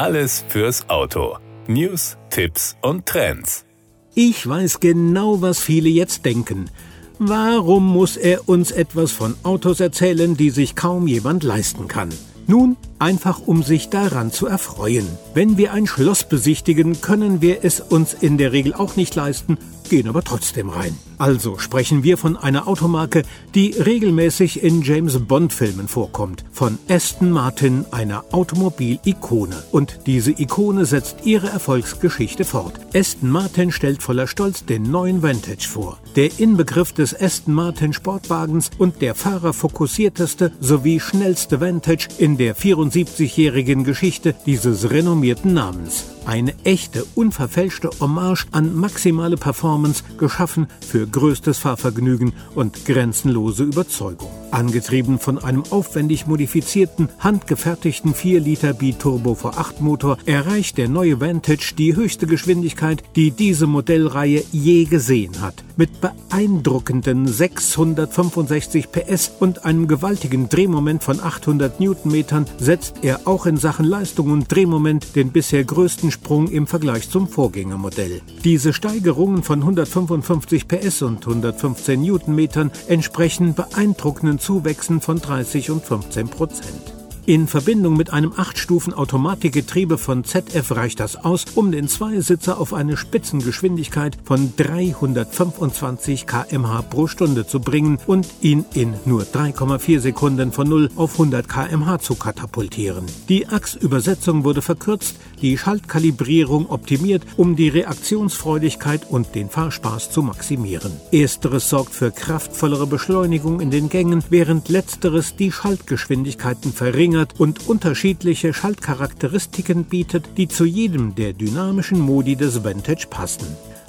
Alles fürs Auto. News, Tipps und Trends. Ich weiß genau, was viele jetzt denken. Warum muss er uns etwas von Autos erzählen, die sich kaum jemand leisten kann? Nun, einfach um sich daran zu erfreuen. Wenn wir ein Schloss besichtigen, können wir es uns in der Regel auch nicht leisten, gehen aber trotzdem rein. Also sprechen wir von einer Automarke, die regelmäßig in James Bond-Filmen vorkommt. Von Aston Martin, einer Automobil-Ikone. Und diese Ikone setzt ihre Erfolgsgeschichte fort. Aston Martin stellt voller Stolz den neuen Vantage vor. Der Inbegriff des Aston Martin Sportwagens und der fahrerfokussierteste sowie schnellste Vantage in der 74-jährigen Geschichte dieses renommierten Namens. Eine echte, unverfälschte Hommage an maximale Performance, geschaffen für größtes Fahrvergnügen und grenzenlose Überzeugung. Angetrieben von einem aufwendig modifizierten, handgefertigten 4-Liter Biturbo V8-Motor erreicht der neue Vantage die höchste Geschwindigkeit, die diese Modellreihe je gesehen hat. Mit beeindruckenden 665 PS und einem gewaltigen Drehmoment von 800 Newtonmetern setzt er auch in Sachen Leistung und Drehmoment den bisher größten Sprung im Vergleich zum Vorgängermodell. Diese Steigerungen von 155 PS und 115 Newtonmetern entsprechen beeindruckenden Zuwächsen von 30 und 15 Prozent. In Verbindung mit einem 8-Stufen-Automatikgetriebe von ZF reicht das aus, um den Zweisitzer auf eine Spitzengeschwindigkeit von 325 km/h pro Stunde zu bringen und ihn in nur 3,4 Sekunden von 0 auf 100 km/h zu katapultieren. Die Achsübersetzung wurde verkürzt, die Schaltkalibrierung optimiert, um die Reaktionsfreudigkeit und den Fahrspaß zu maximieren. Ersteres sorgt für kraftvollere Beschleunigung in den Gängen, während letzteres die Schaltgeschwindigkeiten verringert verringert und unterschiedliche Schaltcharakteristiken bietet, die zu jedem der dynamischen Modi des Vantage passen.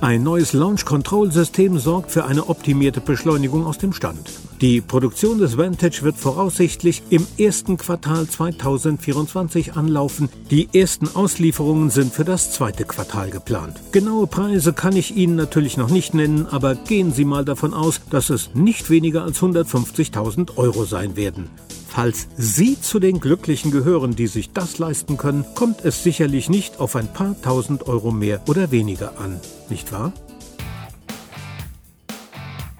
Ein neues Launch-Control-System sorgt für eine optimierte Beschleunigung aus dem Stand. Die Produktion des Vantage wird voraussichtlich im ersten Quartal 2024 anlaufen. Die ersten Auslieferungen sind für das zweite Quartal geplant. Genaue Preise kann ich Ihnen natürlich noch nicht nennen, aber gehen Sie mal davon aus, dass es nicht weniger als 150.000 Euro sein werden. Falls Sie zu den Glücklichen gehören, die sich das leisten können, kommt es sicherlich nicht auf ein paar tausend Euro mehr oder weniger an, nicht wahr?